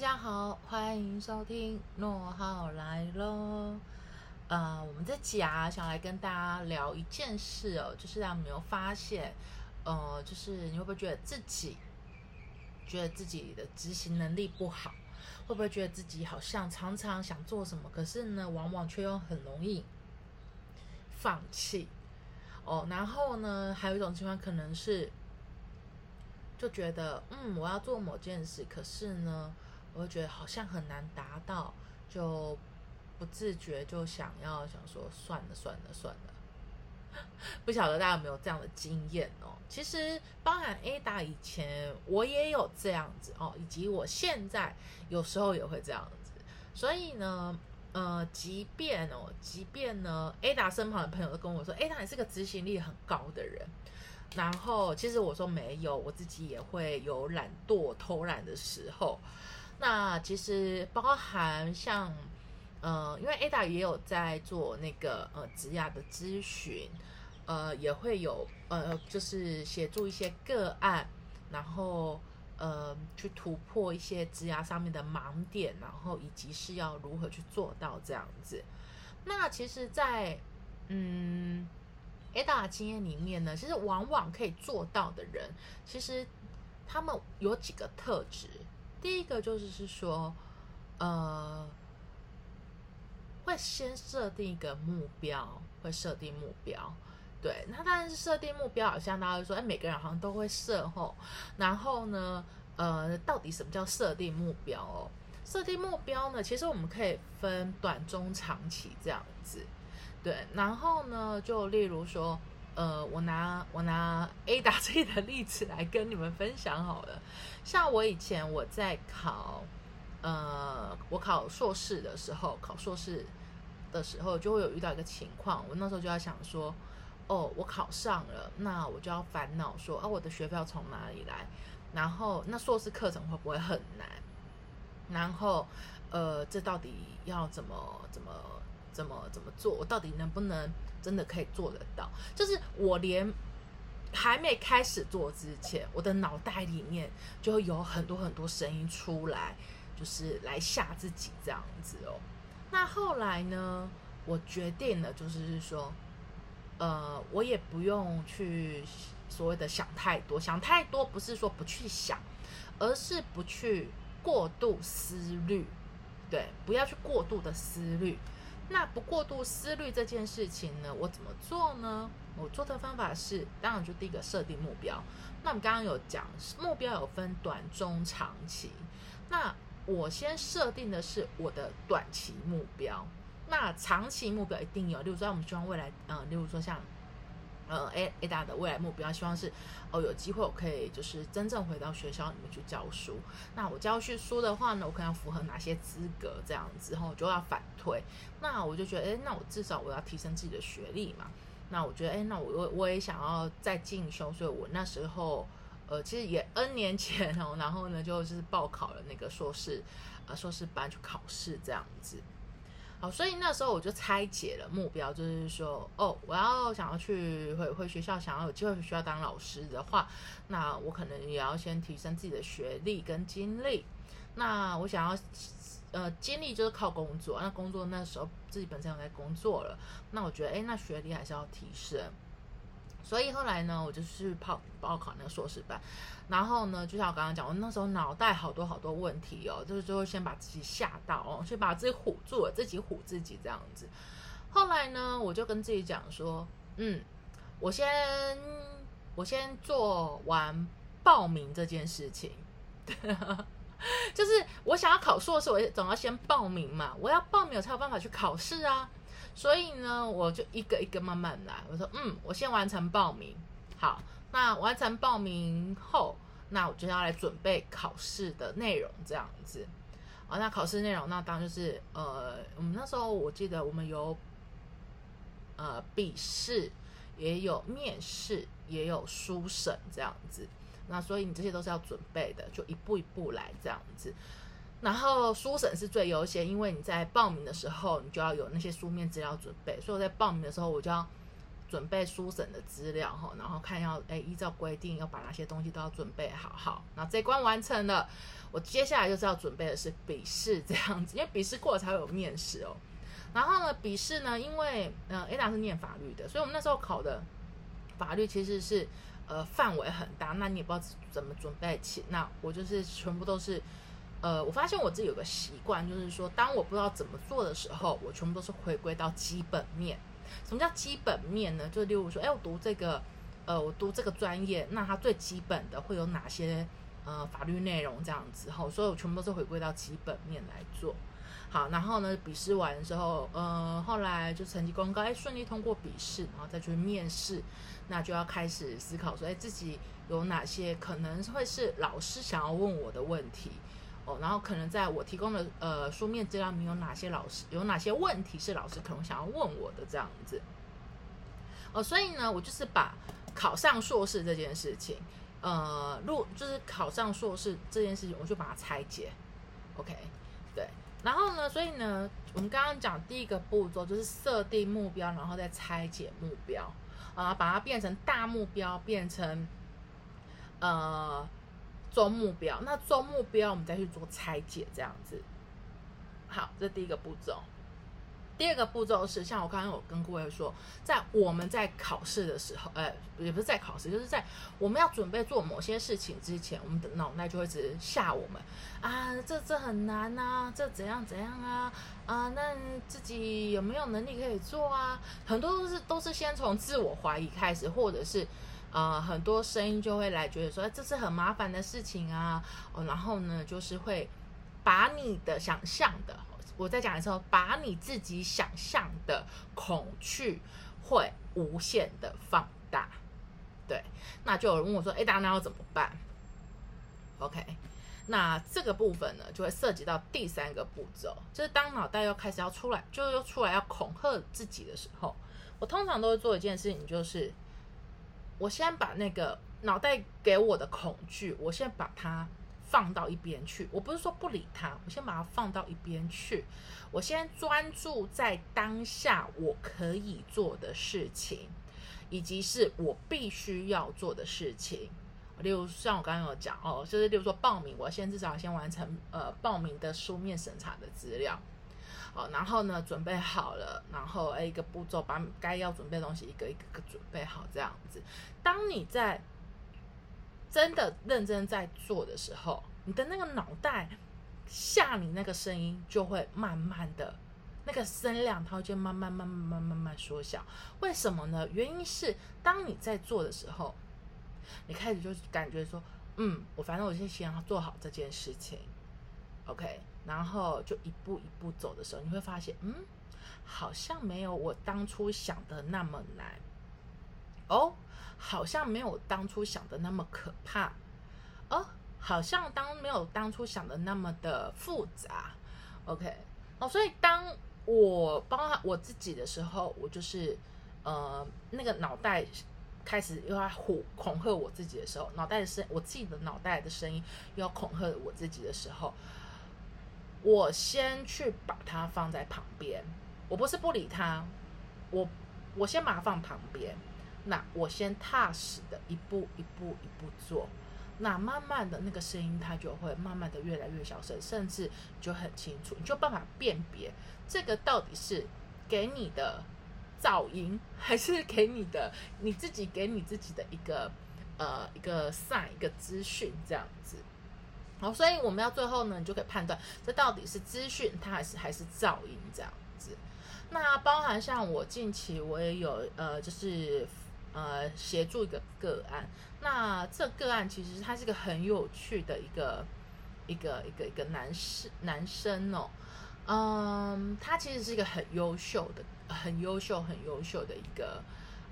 大家好，欢迎收听诺浩来喽。呃，我们这集啊，想来跟大家聊一件事哦，就是让你有发现，呃，就是你会不会觉得自己觉得自己的执行能力不好？会不会觉得自己好像常常想做什么，可是呢，往往却又很容易放弃？哦，然后呢，还有一种情况可能是，就觉得嗯，我要做某件事，可是呢，我会觉得好像很难达到，就不自觉就想要想说算了算了算了。不晓得大家有没有这样的经验哦？其实包含 Ada 以前我也有这样子哦，以及我现在有时候也会这样子，所以呢。呃，即便哦，即便呢，Ada 身旁的朋友都跟我说，Ada 你是个执行力很高的人。然后其实我说没有，我自己也会有懒惰、偷懒的时候。那其实包含像，呃，因为 Ada 也有在做那个呃职涯的咨询，呃，也会有呃，就是协助一些个案，然后。呃，去突破一些枝芽上面的盲点，然后以及是要如何去做到这样子。那其实，在嗯，Ada 经验里面呢，其实往往可以做到的人，其实他们有几个特质。第一个就是是说，呃，会先设定一个目标，会设定目标。对，那当然是设定目标，好像大家说，哎，每个人好像都会设吼。然后呢，呃，到底什么叫设定目标哦？设定目标呢，其实我们可以分短、中、长期这样子。对，然后呢，就例如说，呃，我拿我拿 A 打 Z 的例子来跟你们分享好了。像我以前我在考，呃，我考硕士的时候，考硕士的时候就会有遇到一个情况，我那时候就要想说。哦，我考上了，那我就要烦恼说，啊，我的学费从哪里来？然后，那硕士课程会不会很难？然后，呃，这到底要怎么怎么怎么怎么做？我到底能不能真的可以做得到？就是我连还没开始做之前，我的脑袋里面就会有很多很多声音出来，就是来吓自己这样子哦。那后来呢，我决定了，就是说。呃，我也不用去所谓的想太多，想太多不是说不去想，而是不去过度思虑，对，不要去过度的思虑。那不过度思虑这件事情呢，我怎么做呢？我做的方法是，当然就第一个设定目标。那我们刚刚有讲，目标有分短、中、长期。那我先设定的是我的短期目标。那长期目标一定有，例如说我们希望未来，嗯，例如说像，呃，A A 大的未来目标，希望是哦有机会我可以就是真正回到学校里面去教书。那我教学书的话呢，我可能要符合哪些资格这样子，然后我就要反推。那我就觉得，哎，那我至少我要提升自己的学历嘛。那我觉得，哎，那我我我也想要再进修，所以我那时候，呃，其实也 N 年前哦，然后呢就是报考了那个硕士，呃，硕士班去考试这样子。好，所以那时候我就拆解了目标，就是说，哦，我要想要去回回学校，想要有机会回学校当老师的话，那我可能也要先提升自己的学历跟经历。那我想要，呃，经历就是靠工作，那工作那时候自己本身有在工作了，那我觉得，哎，那学历还是要提升。所以后来呢，我就去报报考那个硕士班，然后呢，就像我刚刚讲，我那时候脑袋好多好多问题哦，就是最后先把自己吓到哦，先把自己唬住了，自己唬自己这样子。后来呢，我就跟自己讲说，嗯，我先我先做完报名这件事情，就是我想要考硕士，我总要先报名嘛，我要报名我才有办法去考试啊。所以呢，我就一个一个慢慢来。我说，嗯，我先完成报名。好，那完成报名后，那我就要来准备考试的内容，这样子。啊，那考试内容，那当然就是，呃，我们那时候我记得我们有，呃，笔试，也有面试，也有书审这样子。那所以你这些都是要准备的，就一步一步来这样子。然后书审是最优先，因为你在报名的时候，你就要有那些书面资料准备。所以我在报名的时候，我就要准备书审的资料哈，然后看要哎依照规定要把哪些东西都要准备好，好，那这关完成了，我接下来就是要准备的是笔试这样子，因为笔试过了才会有面试哦。然后呢，笔试呢，因为嗯 Ada 是念法律的，所以我们那时候考的法律其实是呃范围很大，那你也不知道怎么准备起，那我就是全部都是。呃，我发现我自己有个习惯，就是说，当我不知道怎么做的时候，我全部都是回归到基本面。什么叫基本面呢？就例如说，哎，我读这个，呃，我读这个专业，那它最基本的会有哪些呃法律内容这样子？哈，所以我全部都是回归到基本面来做。好，然后呢，笔试完之后，呃，后来就成绩公告，哎，顺利通过笔试，然后再去面试，那就要开始思考说，哎，自己有哪些可能会是老师想要问我的问题。然后可能在我提供的呃书面资料里面有哪些老师有哪些问题是老师可能想要问我的这样子，哦，所以呢，我就是把考上硕士这件事情，呃，入就是考上硕士这件事情，我就把它拆解，OK，对，然后呢，所以呢，我们刚刚讲第一个步骤就是设定目标，然后再拆解目标，啊，把它变成大目标，变成呃。中目标，那中目标我们再去做拆解，这样子。好，这第一个步骤。第二个步骤是，像我刚刚有跟各位说，在我们在考试的时候，呃，也不是在考试，就是在我们要准备做某些事情之前，我们的脑袋就会直吓我们啊，这这很难啊，这怎样怎样啊，啊，那自己有没有能力可以做啊？很多都是都是先从自我怀疑开始，或者是。呃，很多声音就会来觉得说，这是很麻烦的事情啊。哦，然后呢，就是会把你的想象的，我在讲的时候，把你自己想象的恐惧会无限的放大。对，那就有人问我说，哎，大家要怎么办？OK，那这个部分呢，就会涉及到第三个步骤，就是当脑袋又开始要出来，就又出来要恐吓自己的时候，我通常都会做一件事情，就是。我先把那个脑袋给我的恐惧，我先把它放到一边去。我不是说不理它，我先把它放到一边去。我先专注在当下我可以做的事情，以及是我必须要做的事情。例如像我刚刚有讲哦，就是例如说报名，我先至少先完成呃报名的书面审查的资料。好，然后呢，准备好了，然后哎，一个步骤把该要准备的东西一个一个个准备好，这样子。当你在真的认真在做的时候，你的那个脑袋吓你那个声音就会慢慢的，那个声量它就慢慢慢慢慢慢慢缩小。为什么呢？原因是当你在做的时候，你开始就感觉说，嗯，我反正我先先要做好这件事情，OK。然后就一步一步走的时候，你会发现，嗯，好像没有我当初想的那么难，哦，好像没有当初想的那么可怕，哦，好像当没有当初想的那么的复杂，OK，哦，所以当我帮我自己的时候，我就是呃那个脑袋开始又要唬恐吓我自己的时候，脑袋的声，我自己的脑袋的声音又要恐吓我自己的时候。我先去把它放在旁边，我不是不理它，我我先把它放旁边，那我先踏实的一步一步一步做，那慢慢的那个声音它就会慢慢的越来越小声，甚至就很清楚，你就办法辨别这个到底是给你的噪音，还是给你的你自己给你自己的一个呃一个上一个资讯这样子。好，所以我们要最后呢，你就可以判断这到底是资讯，它还是还是噪音这样子。那包含像我近期我也有呃，就是呃协助一个个案。那这个案其实他是个很有趣的一个一个一个一个男士男生哦，嗯，他其实是一个很优秀的、很优秀、很优秀的一个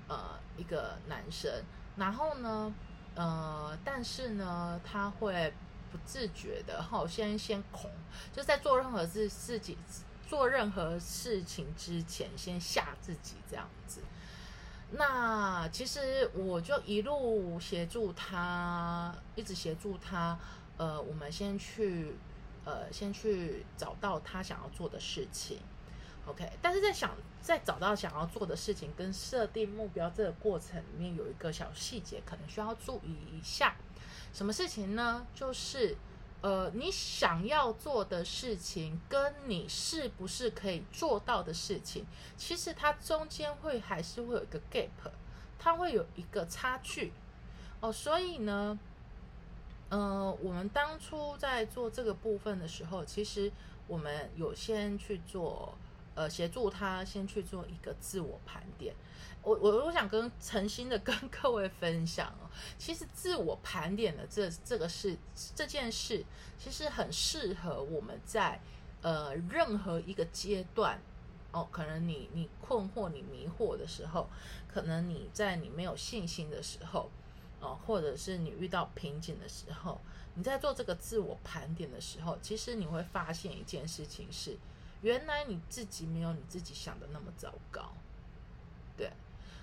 呃一个男生。然后呢，呃，但是呢，他会。不自觉的哈，先先恐，就在做任何事自己做任何事情之前，先吓自己这样子。那其实我就一路协助他，一直协助他。呃，我们先去呃，先去找到他想要做的事情。OK，但是在想在找到想要做的事情跟设定目标这个过程里面，有一个小细节可能需要注意一下。什么事情呢？就是呃，你想要做的事情跟你是不是可以做到的事情，其实它中间会还是会有一个 gap，它会有一个差距哦。所以呢，呃，我们当初在做这个部分的时候，其实我们有先去做。呃，协助他先去做一个自我盘点。我我我想跟诚心的跟 各位分享哦，其实自我盘点的这这个事这件事，其实很适合我们在呃任何一个阶段哦，可能你你困惑你迷惑的时候，可能你在你没有信心的时候哦，或者是你遇到瓶颈的时候，你在做这个自我盘点的时候，其实你会发现一件事情是。原来你自己没有你自己想的那么糟糕，对，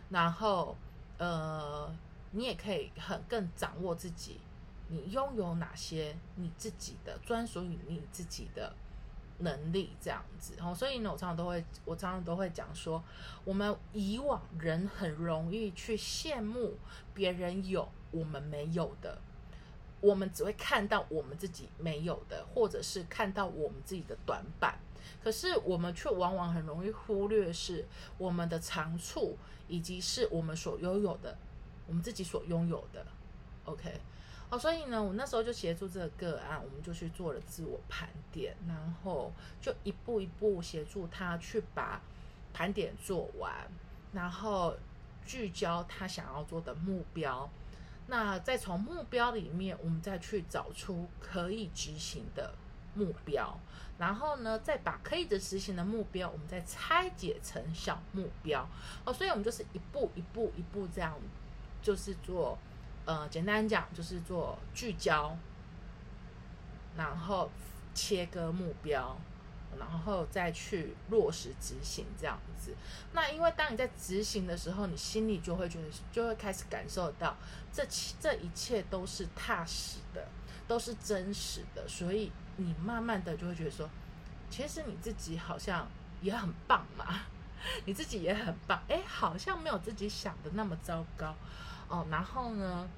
然后呃，你也可以很更掌握自己，你拥有哪些你自己的专属于你自己的能力，这样子。然后，所以呢，我常常都会，我常常都会讲说，我们以往人很容易去羡慕别人有我们没有的，我们只会看到我们自己没有的，或者是看到我们自己的短板。可是我们却往往很容易忽略是我们的长处，以及是我们所拥有的，我们自己所拥有的。OK，哦，所以呢，我那时候就协助这个个案，我们就去做了自我盘点，然后就一步一步协助他去把盘点做完，然后聚焦他想要做的目标，那再从目标里面，我们再去找出可以执行的。目标，然后呢，再把可以的执行的目标，我们再拆解成小目标哦。所以，我们就是一步一步一步这样，就是做，呃，简单讲就是做聚焦，然后切割目标，然后再去落实执行这样子。那因为当你在执行的时候，你心里就会觉得，就会开始感受到这这一切都是踏实的，都是真实的，所以。你慢慢的就会觉得说，其实你自己好像也很棒嘛，你自己也很棒，哎，好像没有自己想的那么糟糕哦。然后呢，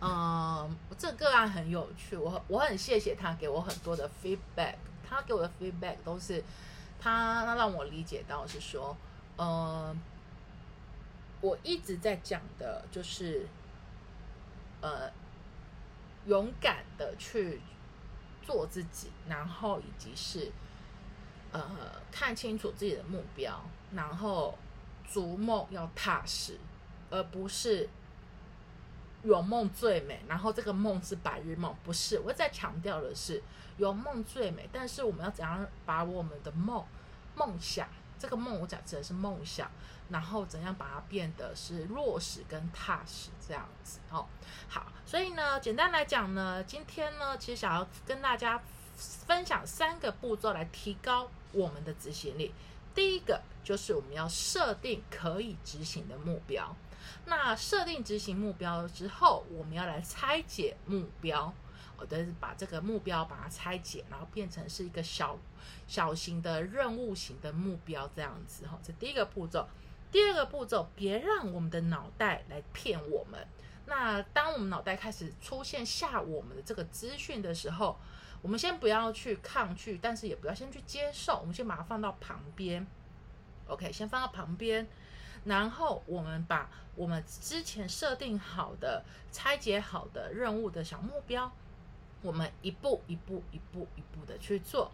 嗯，这个案很有趣，我我很谢谢他给我很多的 feedback，他给我的 feedback 都是他他让我理解到是说，嗯，我一直在讲的就是，呃，勇敢的去。做自己，然后以及是，呃，看清楚自己的目标，然后逐梦要踏实，而不是有梦最美。然后这个梦是白日梦，不是。我在强调的是有梦最美，但是我们要怎样把我们的梦、梦想，这个梦我讲指的是梦想。然后怎样把它变得是落实跟踏实这样子哦？好，所以呢，简单来讲呢，今天呢，其实想要跟大家分享三个步骤来提高我们的执行力。第一个就是我们要设定可以执行的目标。那设定执行目标之后，我们要来拆解目标，我的把这个目标把它拆解，然后变成是一个小小型的任务型的目标这样子哈。这第一个步骤。第二个步骤，别让我们的脑袋来骗我们。那当我们脑袋开始出现吓我们的这个资讯的时候，我们先不要去抗拒，但是也不要先去接受，我们先把它放到旁边。OK，先放到旁边，然后我们把我们之前设定好的、拆解好的任务的小目标，我们一步一步、一步一步的去做。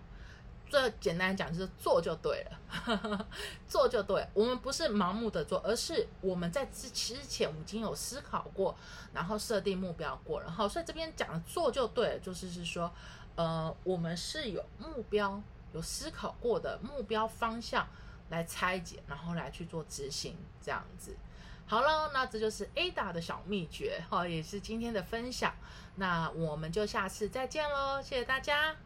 这简单讲就是做就对了，做就对。我们不是盲目的做，而是我们在之之前我们已经有思考过，然后设定目标过然后，所以这边讲的做就对了，就是是说，呃，我们是有目标、有思考过的目标方向来拆解，然后来去做执行，这样子。好喽，那这就是 Ada 的小秘诀，哈，也是今天的分享。那我们就下次再见喽，谢谢大家。